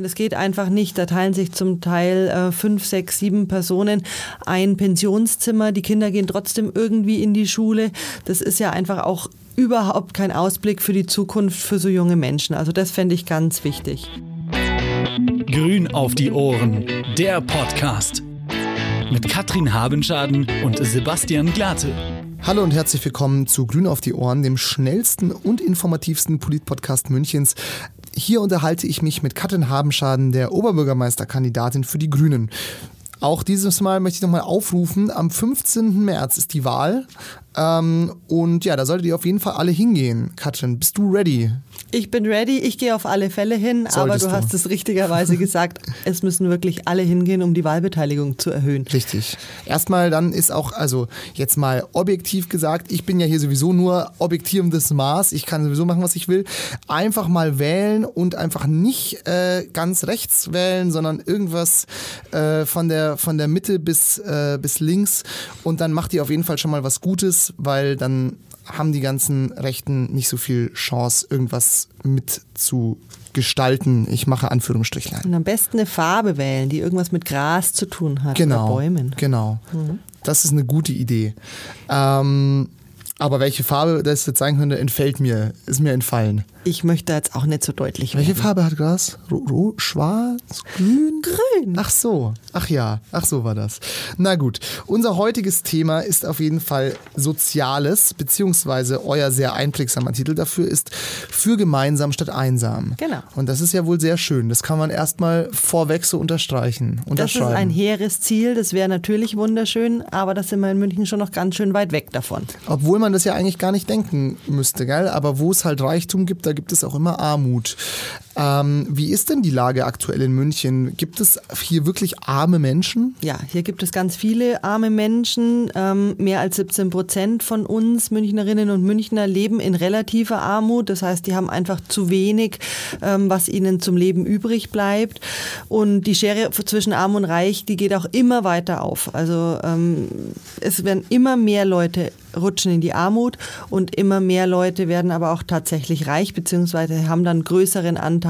Das geht einfach nicht. Da teilen sich zum Teil äh, fünf, sechs, sieben Personen ein Pensionszimmer. Die Kinder gehen trotzdem irgendwie in die Schule. Das ist ja einfach auch überhaupt kein Ausblick für die Zukunft für so junge Menschen. Also das fände ich ganz wichtig. Grün auf die Ohren, der Podcast. Mit Katrin Habenschaden und Sebastian Glate. Hallo und herzlich willkommen zu Grün auf die Ohren, dem schnellsten und informativsten Politpodcast Münchens. Hier unterhalte ich mich mit Katrin Habenschaden, der Oberbürgermeisterkandidatin für die Grünen. Auch dieses Mal möchte ich nochmal aufrufen, am 15. März ist die Wahl. Ähm, und ja, da solltet ihr auf jeden Fall alle hingehen. Katrin, bist du ready? Ich bin ready, ich gehe auf alle Fälle hin, Solltest aber du, du hast es richtigerweise gesagt, es müssen wirklich alle hingehen, um die Wahlbeteiligung zu erhöhen. Richtig. Erstmal dann ist auch, also jetzt mal objektiv gesagt, ich bin ja hier sowieso nur objektivendes Maß, ich kann sowieso machen, was ich will. Einfach mal wählen und einfach nicht äh, ganz rechts wählen, sondern irgendwas äh, von, der, von der Mitte bis, äh, bis links und dann macht ihr auf jeden Fall schon mal was Gutes, weil dann haben die ganzen Rechten nicht so viel Chance, irgendwas mitzugestalten. Ich mache Anführungsstrichlein. Und am besten eine Farbe wählen, die irgendwas mit Gras zu tun hat genau, oder Bäumen. Genau. Mhm. Das ist eine gute Idee. Ähm, aber welche Farbe das jetzt sein könnte, entfällt mir, ist mir entfallen. Ich möchte jetzt auch nicht so deutlich Welche werden. Farbe hat Gras? Ro schwarz? Grün? Grün. Ach so. Ach ja. Ach so war das. Na gut. Unser heutiges Thema ist auf jeden Fall Soziales, beziehungsweise euer sehr einprägsamer Titel dafür ist Für gemeinsam statt einsam. Genau. Und das ist ja wohl sehr schön. Das kann man erstmal vorweg so unterstreichen. Das ist ein hehres Ziel. Das wäre natürlich wunderschön, aber da sind wir in München schon noch ganz schön weit weg davon. Obwohl man das ja eigentlich gar nicht denken müsste, gell? Aber wo es halt Reichtum gibt, da gibt es auch immer Armut. Ähm, wie ist denn die Lage aktuell in München? Gibt es hier wirklich arme Menschen? Ja, hier gibt es ganz viele arme Menschen. Ähm, mehr als 17 Prozent von uns Münchnerinnen und Münchner leben in relativer Armut. Das heißt, die haben einfach zu wenig, ähm, was ihnen zum Leben übrig bleibt. Und die Schere zwischen Arm und Reich, die geht auch immer weiter auf. Also ähm, es werden immer mehr Leute rutschen in die Armut und immer mehr Leute werden aber auch tatsächlich reich beziehungsweise haben dann größeren Anteil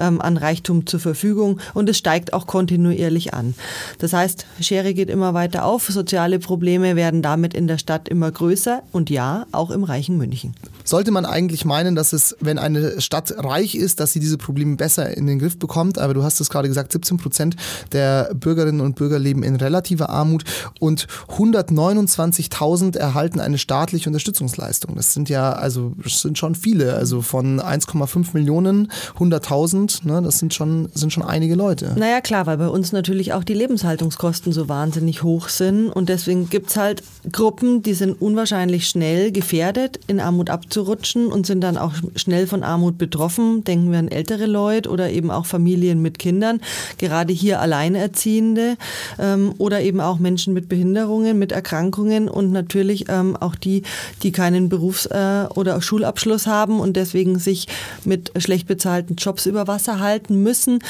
ähm, an Reichtum zur Verfügung und es steigt auch kontinuierlich an. Das heißt, Schere geht immer weiter auf, soziale Probleme werden damit in der Stadt immer größer und ja, auch im reichen München. Sollte man eigentlich meinen, dass es, wenn eine Stadt reich ist, dass sie diese Probleme besser in den Griff bekommt, aber du hast es gerade gesagt, 17 Prozent der Bürgerinnen und Bürger leben in relativer Armut und 129.000 erhalten eine staatliche Unterstützungsleistung. Das sind ja, also das sind schon viele, also von 1,5 Millionen, 100.000, ne, das sind schon, sind schon einige Leute. Naja, klar, weil bei uns natürlich auch die Lebenshaltungskosten so wahnsinnig hoch sind und deswegen gibt es halt Gruppen, die sind unwahrscheinlich schnell gefährdet, in Armut abzurutschen und sind dann auch schnell von Armut betroffen. Denken wir an ältere Leute oder eben auch Familien mit Kindern, gerade hier Alleinerziehende ähm, oder eben auch Menschen mit Behinderungen, mit Erkrankungen und natürlich ähm, auch die, die keinen Berufs- äh, oder Schulabschluss haben und deswegen sich mit schlecht bezahlten Jobs über Wasser halten müssen.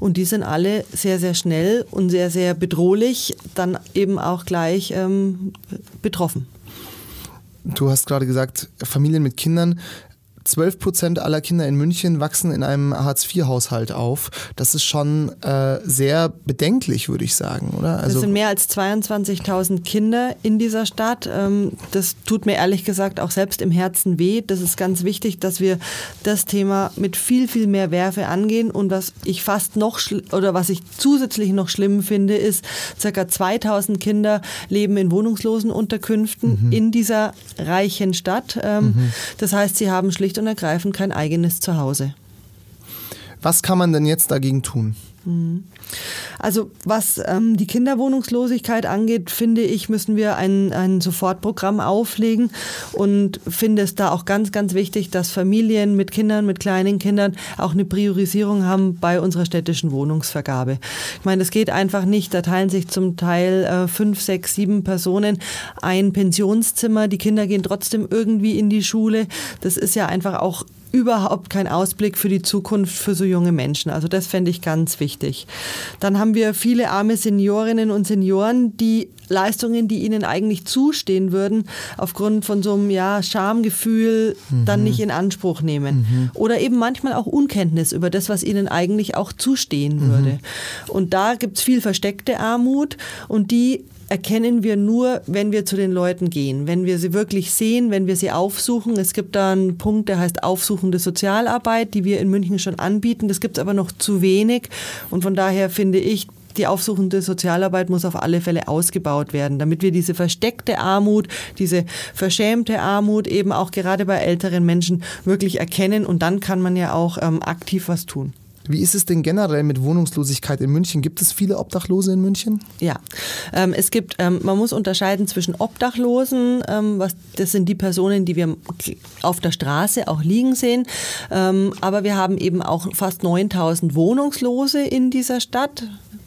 Und die sind alle sehr, sehr schnell und sehr, sehr bedrohlich dann eben auch gleich ähm, betroffen. Du hast gerade gesagt, Familien mit Kindern. 12 Prozent aller Kinder in München wachsen in einem Hartz-IV-Haushalt auf. Das ist schon äh, sehr bedenklich, würde ich sagen, oder? Also das sind mehr als 22.000 Kinder in dieser Stadt. Ähm, das tut mir ehrlich gesagt auch selbst im Herzen weh. Das ist ganz wichtig, dass wir das Thema mit viel, viel mehr Werfe angehen. Und was ich fast noch oder was ich zusätzlich noch schlimm finde, ist, circa 2.000 Kinder leben in wohnungslosen Unterkünften mhm. in dieser reichen Stadt. Ähm, mhm. Das heißt, sie haben schlicht schlicht und ergreifend kein eigenes Zuhause. Was kann man denn jetzt dagegen tun? Also was ähm, die Kinderwohnungslosigkeit angeht, finde ich, müssen wir ein, ein Sofortprogramm auflegen und finde es da auch ganz, ganz wichtig, dass Familien mit Kindern, mit kleinen Kindern auch eine Priorisierung haben bei unserer städtischen Wohnungsvergabe. Ich meine, es geht einfach nicht, da teilen sich zum Teil äh, fünf, sechs, sieben Personen ein Pensionszimmer, die Kinder gehen trotzdem irgendwie in die Schule. Das ist ja einfach auch überhaupt kein Ausblick für die Zukunft für so junge Menschen. Also das fände ich ganz wichtig. Dann haben wir viele arme Seniorinnen und Senioren, die Leistungen, die ihnen eigentlich zustehen würden, aufgrund von so einem ja, Schamgefühl mhm. dann nicht in Anspruch nehmen. Mhm. Oder eben manchmal auch Unkenntnis über das, was ihnen eigentlich auch zustehen mhm. würde. Und da gibt es viel versteckte Armut und die erkennen wir nur, wenn wir zu den Leuten gehen, wenn wir sie wirklich sehen, wenn wir sie aufsuchen. Es gibt da einen Punkt, der heißt aufsuchende Sozialarbeit, die wir in München schon anbieten. Das gibt es aber noch zu wenig. Und von daher finde ich, die aufsuchende Sozialarbeit muss auf alle Fälle ausgebaut werden, damit wir diese versteckte Armut, diese verschämte Armut eben auch gerade bei älteren Menschen wirklich erkennen und dann kann man ja auch ähm, aktiv was tun. Wie ist es denn generell mit Wohnungslosigkeit in München? Gibt es viele Obdachlose in München? Ja, ähm, es gibt, ähm, man muss unterscheiden zwischen Obdachlosen, ähm, was, das sind die Personen, die wir auf der Straße auch liegen sehen, ähm, aber wir haben eben auch fast 9000 Wohnungslose in dieser Stadt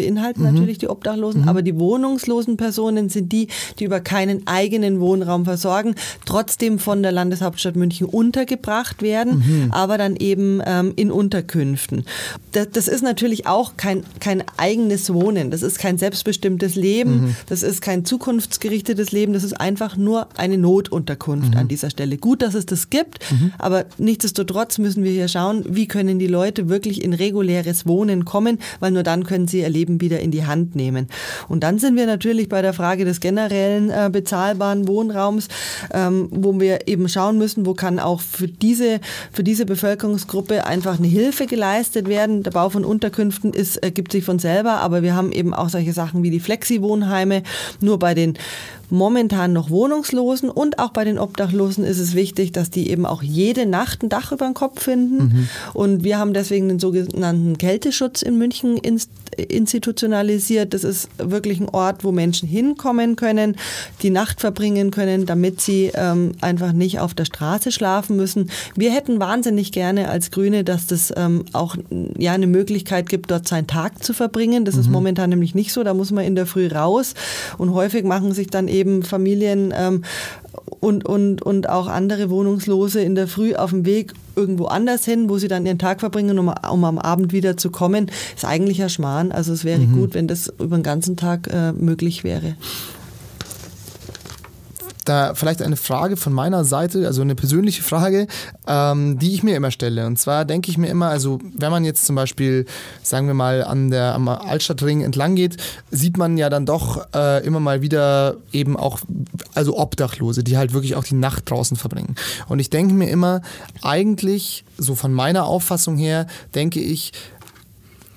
beinhalten mhm. natürlich die Obdachlosen, mhm. aber die wohnungslosen Personen sind die, die über keinen eigenen Wohnraum versorgen, trotzdem von der Landeshauptstadt München untergebracht werden, mhm. aber dann eben ähm, in Unterkünften. Das, das, ist natürlich auch kein, kein eigenes Wohnen, das ist kein selbstbestimmtes Leben, mhm. das ist kein zukunftsgerichtetes Leben, das ist einfach nur eine Notunterkunft an mhm. dieser Stelle. Gut, dass es das gibt, mhm. aber nichtsdestotrotz müssen wir hier schauen, wie können die Leute wirklich in reguläres Wohnen kommen, weil nur dann können sie erleben, Leben wieder in die Hand nehmen. Und dann sind wir natürlich bei der Frage des generellen äh, bezahlbaren Wohnraums, ähm, wo wir eben schauen müssen, wo kann auch für diese, für diese Bevölkerungsgruppe einfach eine Hilfe geleistet werden. Der Bau von Unterkünften ist, ergibt sich von selber, aber wir haben eben auch solche Sachen wie die Flexi-Wohnheime. Nur bei den momentan noch Wohnungslosen und auch bei den Obdachlosen ist es wichtig, dass die eben auch jede Nacht ein Dach über den Kopf finden. Mhm. Und wir haben deswegen den sogenannten Kälteschutz in München institutionalisiert. Das ist wirklich ein Ort, wo Menschen hinkommen können, die Nacht verbringen können, damit sie ähm, einfach nicht auf der Straße schlafen müssen. Wir hätten wahnsinnig gerne als Grüne, dass das ähm, auch ja eine Möglichkeit gibt, dort seinen Tag zu verbringen. Das mhm. ist momentan nämlich nicht so. Da muss man in der Früh raus und häufig machen sich dann eben eben Familien ähm, und, und, und auch andere Wohnungslose in der Früh auf dem Weg irgendwo anders hin, wo sie dann ihren Tag verbringen, um, um am Abend wieder zu kommen, ist eigentlich ja Schmarrn. Also es wäre mhm. gut, wenn das über den ganzen Tag äh, möglich wäre da vielleicht eine Frage von meiner Seite, also eine persönliche Frage, ähm, die ich mir immer stelle. Und zwar denke ich mir immer, also wenn man jetzt zum Beispiel, sagen wir mal, an der, am Altstadtring entlang geht, sieht man ja dann doch äh, immer mal wieder eben auch, also Obdachlose, die halt wirklich auch die Nacht draußen verbringen. Und ich denke mir immer, eigentlich, so von meiner Auffassung her, denke ich,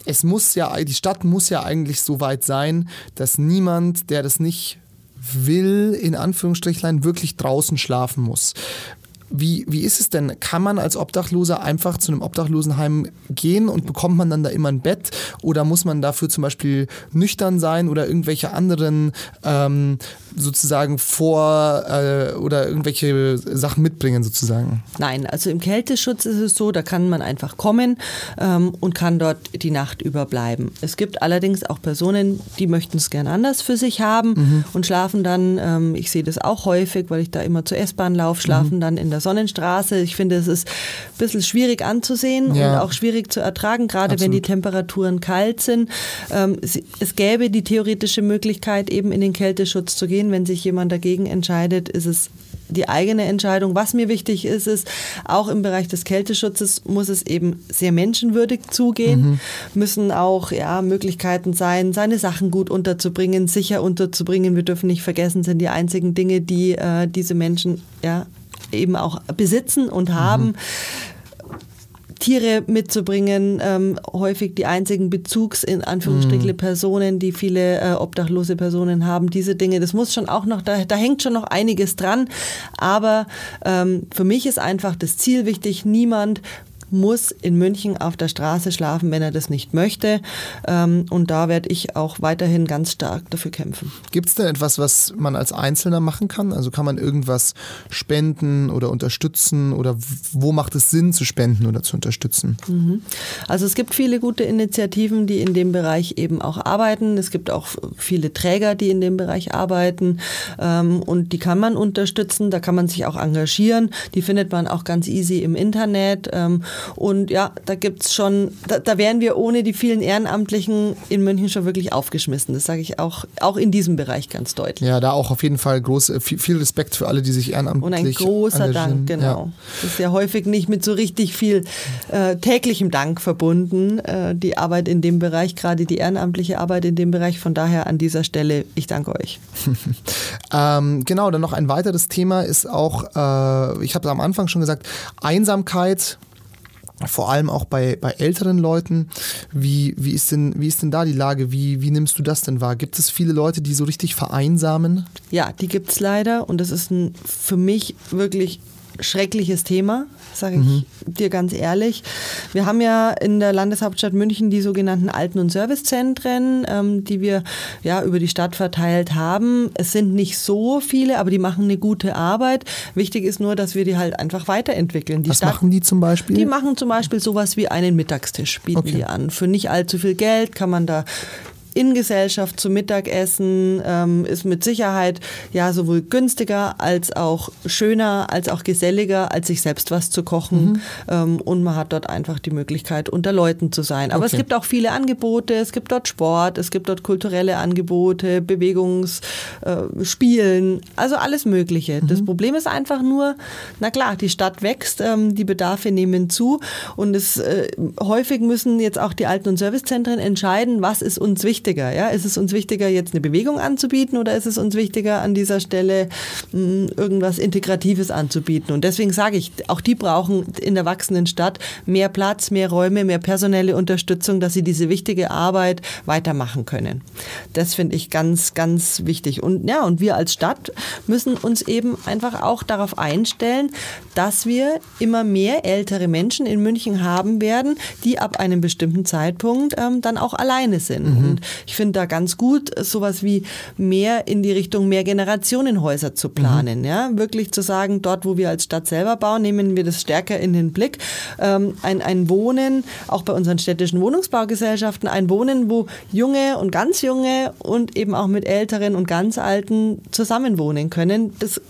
es muss ja, die Stadt muss ja eigentlich so weit sein, dass niemand, der das nicht will, in Anführungsstrichlein, wirklich draußen schlafen muss. Wie, wie ist es denn? Kann man als Obdachloser einfach zu einem Obdachlosenheim gehen und bekommt man dann da immer ein Bett? Oder muss man dafür zum Beispiel nüchtern sein oder irgendwelche anderen ähm, sozusagen vor äh, oder irgendwelche Sachen mitbringen sozusagen? Nein, also im Kälteschutz ist es so, da kann man einfach kommen ähm, und kann dort die Nacht überbleiben. Es gibt allerdings auch Personen, die möchten es gern anders für sich haben mhm. und schlafen dann, ähm, ich sehe das auch häufig, weil ich da immer zur S-Bahn laufe, schlafen mhm. dann in der Sonnenstraße. Ich finde, es ist ein bisschen schwierig anzusehen ja. und auch schwierig zu ertragen, gerade Absolut. wenn die Temperaturen kalt sind. Ähm, es gäbe die theoretische Möglichkeit, eben in den Kälteschutz zu gehen. Wenn sich jemand dagegen entscheidet, ist es die eigene Entscheidung. Was mir wichtig ist, ist, auch im Bereich des Kälteschutzes muss es eben sehr menschenwürdig zugehen, mhm. müssen auch ja, Möglichkeiten sein, seine Sachen gut unterzubringen, sicher unterzubringen. Wir dürfen nicht vergessen, sind die einzigen Dinge, die äh, diese Menschen ja, eben auch besitzen und haben. Mhm. Tiere mitzubringen, ähm, häufig die einzigen Bezugs in Anführungsstrichen mhm. Personen, die viele äh, obdachlose Personen haben. Diese Dinge, das muss schon auch noch, da, da hängt schon noch einiges dran. Aber ähm, für mich ist einfach das Ziel wichtig, niemand muss in München auf der Straße schlafen, wenn er das nicht möchte. Ähm, und da werde ich auch weiterhin ganz stark dafür kämpfen. Gibt es denn etwas, was man als Einzelner machen kann? Also kann man irgendwas spenden oder unterstützen oder wo macht es Sinn zu spenden oder zu unterstützen? Mhm. Also es gibt viele gute Initiativen, die in dem Bereich eben auch arbeiten. Es gibt auch viele Träger, die in dem Bereich arbeiten ähm, und die kann man unterstützen. Da kann man sich auch engagieren. Die findet man auch ganz easy im Internet. Und ja, da gibt es schon, da, da wären wir ohne die vielen Ehrenamtlichen in München schon wirklich aufgeschmissen. Das sage ich auch, auch in diesem Bereich ganz deutlich. Ja, da auch auf jeden Fall groß, äh, viel, viel Respekt für alle, die sich ehrenamtlich Und ein großer Dank, genau. Ja. Das ist ja häufig nicht mit so richtig viel äh, täglichem Dank verbunden, äh, die Arbeit in dem Bereich, gerade die ehrenamtliche Arbeit in dem Bereich. Von daher an dieser Stelle, ich danke euch. ähm, genau, dann noch ein weiteres Thema ist auch, äh, ich habe am Anfang schon gesagt, Einsamkeit vor allem auch bei, bei älteren Leuten. Wie, wie, ist denn, wie ist denn da die Lage? Wie, wie nimmst du das denn wahr? Gibt es viele Leute, die so richtig vereinsamen? Ja, die gibt es leider und das ist ein für mich wirklich schreckliches Thema, sage ich mhm. dir ganz ehrlich. Wir haben ja in der Landeshauptstadt München die sogenannten Alten- und Servicezentren, ähm, die wir ja über die Stadt verteilt haben. Es sind nicht so viele, aber die machen eine gute Arbeit. Wichtig ist nur, dass wir die halt einfach weiterentwickeln. Die Was Stadt, machen die zum Beispiel? Die machen zum Beispiel sowas wie einen Mittagstisch, bieten okay. die an. Für nicht allzu viel Geld kann man da in Gesellschaft zum Mittagessen ähm, ist mit Sicherheit ja sowohl günstiger als auch schöner, als auch geselliger, als sich selbst was zu kochen. Mhm. Ähm, und man hat dort einfach die Möglichkeit, unter Leuten zu sein. Aber okay. es gibt auch viele Angebote. Es gibt dort Sport, es gibt dort kulturelle Angebote, Bewegungsspielen, äh, also alles Mögliche. Mhm. Das Problem ist einfach nur, na klar, die Stadt wächst, ähm, die Bedarfe nehmen zu und es äh, häufig müssen jetzt auch die Alten- und Servicezentren entscheiden, was ist uns wichtig wichtiger? Ja? Ist es uns wichtiger, jetzt eine Bewegung anzubieten oder ist es uns wichtiger, an dieser Stelle mh, hm, irgendwas Integratives anzubieten? Und deswegen sage ich, auch die brauchen in der wachsenden Stadt mehr Platz, mehr Räume, mehr personelle Unterstützung, dass sie diese wichtige Arbeit weitermachen können. Das finde ich ganz, ganz wichtig. Und ja, und wir als Stadt müssen uns eben einfach auch darauf einstellen, dass wir immer mehr ältere Menschen in München haben werden, die ab einem bestimmten Zeitpunkt ähm, dann auch alleine sind. Mhm. Und ich finde da ganz gut, sowas wie mehr in die Richtung mehr Generationenhäuser zu planen. Mhm. Ja? Wirklich zu sagen, dort, wo wir als Stadt selber bauen, nehmen wir das stärker in den Blick. Ähm, ein, ein Wohnen, auch bei unseren städtischen Wohnungsbaugesellschaften, ein Wohnen, wo junge und ganz junge und eben auch mit älteren und ganz alten zusammenwohnen können. Das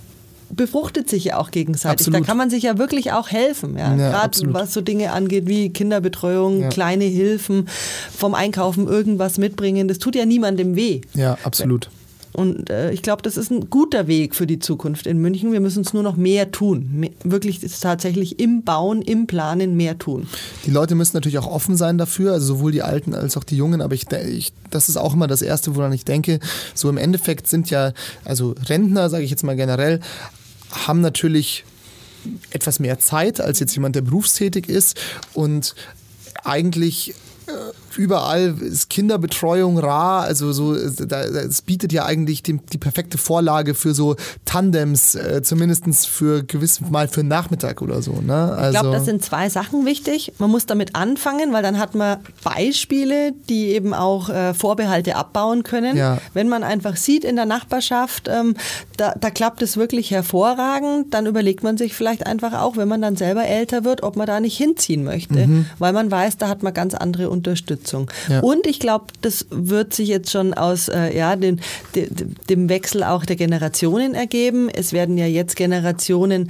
befruchtet sich ja auch gegenseitig. Absolut. Da kann man sich ja wirklich auch helfen. Ja? ja Gerade was so Dinge angeht wie Kinderbetreuung, ja. kleine Hilfen, vom Einkaufen irgendwas mitbringen. Das tut ja niemandem weh. Ja, absolut. Und äh, ich glaube, das ist ein guter Weg für die Zukunft in München. Wir müssen es nur noch mehr tun. Mehr, wirklich tatsächlich im Bauen, im Planen mehr tun. Die Leute müssen natürlich auch offen sein dafür, also sowohl die Alten als auch die Jungen. Aber ich, ich das ist auch immer das Erste, woran ich denke. So im Endeffekt sind ja, also Rentner, sage ich jetzt mal generell, haben natürlich etwas mehr Zeit als jetzt jemand, der berufstätig ist. Und eigentlich äh, überall ist Kinderbetreuung rar, also so, es bietet ja eigentlich die, die perfekte Vorlage für so Tandems, äh, zumindest für gewiss mal für Nachmittag oder so. Ne? Also ich glaube, das sind zwei Sachen wichtig. Man muss damit anfangen, weil dann hat man Beispiele, die eben auch äh, Vorbehalte abbauen können. Ja. Wenn man einfach sieht in der Nachbarschaft, ähm, da, da klappt es wirklich hervorragend, dann überlegt man sich vielleicht einfach auch, wenn man dann selber älter wird, ob man da nicht hinziehen möchte, mhm. weil man weiß, da hat man ganz andere Unterstützung. Unterstützung. Ja. Und ich glaube, das wird sich jetzt schon aus äh, ja, den, de, dem Wechsel auch der Generationen ergeben. Es werden ja jetzt Generationen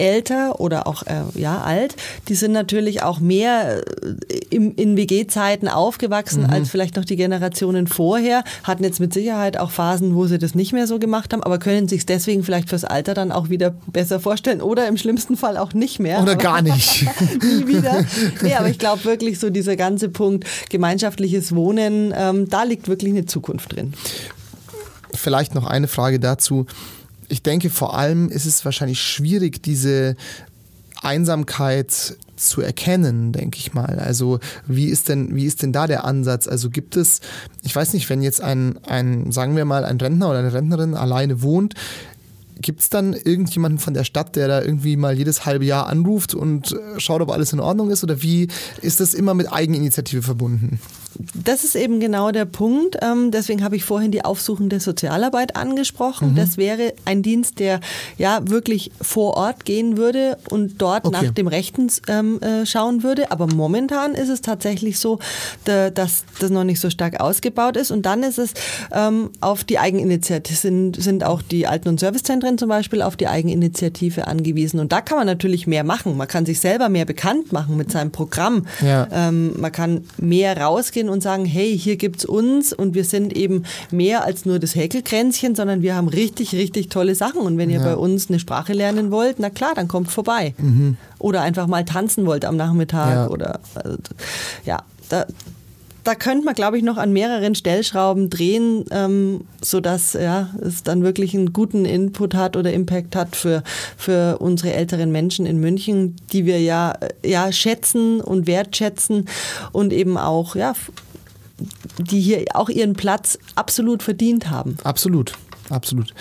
älter oder auch äh, ja alt, die sind natürlich auch mehr äh, im, in WG-Zeiten aufgewachsen mhm. als vielleicht noch die Generationen vorher, hatten jetzt mit Sicherheit auch Phasen, wo sie das nicht mehr so gemacht haben, aber können sich deswegen vielleicht fürs Alter dann auch wieder besser vorstellen oder im schlimmsten Fall auch nicht mehr. Oder gar nicht. nie wieder. Nee, aber ich glaube wirklich so dieser ganze Punkt gemeinschaftliches Wohnen, ähm, da liegt wirklich eine Zukunft drin. Vielleicht noch eine Frage dazu ich denke, vor allem ist es wahrscheinlich schwierig, diese Einsamkeit zu erkennen, denke ich mal. Also wie ist denn, wie ist denn da der Ansatz? Also gibt es, ich weiß nicht, wenn jetzt ein, ein, sagen wir mal, ein Rentner oder eine Rentnerin alleine wohnt, gibt es dann irgendjemanden von der Stadt, der da irgendwie mal jedes halbe Jahr anruft und äh, schaut, ob alles in Ordnung ist? Oder wie ist das immer mit Eigeninitiative verbunden? Das ist eben genau der Punkt. Ähm, deswegen habe ich vorhin die aufsuchende Sozialarbeit angesprochen. Mhm. Das wäre ein Dienst, der ja wirklich vor Ort gehen würde und dort okay. nach dem Rechten ähm, äh, schauen würde. Aber momentan ist es tatsächlich so, dass das noch nicht so stark ausgebaut ist. Und dann ist es ähm, auf die Eigeninitiative, sind, sind auch die Alten- und Servicezentren zum Beispiel auf die Eigeninitiative angewiesen. Und da kann man natürlich mehr machen. Man kann sich selber mehr bekannt machen mit seinem Programm. Ja. Man kann mehr rausgehen und sagen, hey, hier gibt es uns und wir sind eben mehr als nur das Häkelkränzchen, sondern wir haben richtig, richtig tolle Sachen. Und wenn ihr ja. bei uns eine Sprache lernen wollt, na klar, dann kommt vorbei. Mhm. Oder einfach mal tanzen wollt am Nachmittag ja. oder also, ja, da, da könnte man, glaube ich, noch an mehreren Stellschrauben drehen, ähm, sodass ja, es dann wirklich einen guten Input hat oder Impact hat für, für unsere älteren Menschen in München, die wir ja, ja schätzen und wertschätzen und eben auch, ja, die hier auch ihren Platz absolut verdient haben. Absolut, absolut.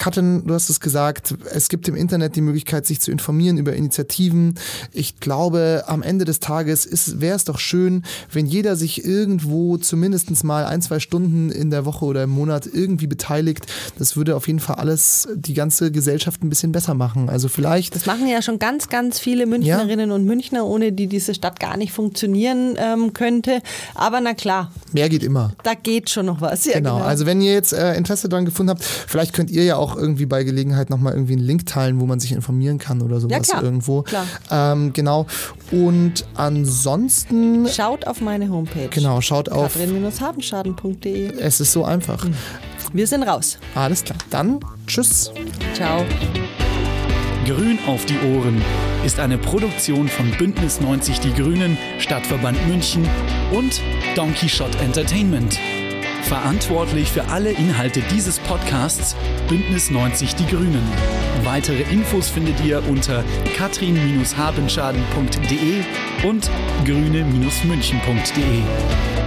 Katrin, du hast es gesagt, es gibt im Internet die Möglichkeit, sich zu informieren über Initiativen. Ich glaube, am Ende des Tages wäre es doch schön, wenn jeder sich irgendwo zumindest mal ein, zwei Stunden in der Woche oder im Monat irgendwie beteiligt. Das würde auf jeden Fall alles, die ganze Gesellschaft ein bisschen besser machen. Also vielleicht. Das machen ja schon ganz, ganz viele Münchnerinnen ja. und Münchner, ohne die diese Stadt gar nicht funktionieren ähm, könnte. Aber na klar. Mehr geht immer. Da geht schon noch was. Ja, genau. genau. Also wenn ihr jetzt äh, Interesse daran gefunden habt, vielleicht könnt ihr ja auch auch irgendwie bei Gelegenheit nochmal irgendwie einen Link teilen, wo man sich informieren kann oder sowas ja, klar. irgendwo. Klar. Ähm, genau. Und ansonsten. Schaut auf meine Homepage. Genau, schaut auf. Katrin-habenschaden.de. Es ist so einfach. Mhm. Wir sind raus. Alles klar. Dann tschüss. Ciao. Grün auf die Ohren ist eine Produktion von Bündnis 90 Die Grünen, Stadtverband München und Donkey Shot Entertainment. Verantwortlich für alle Inhalte dieses Podcasts Bündnis 90 Die Grünen. Weitere Infos findet ihr unter katrin-habenschaden.de und grüne-münchen.de.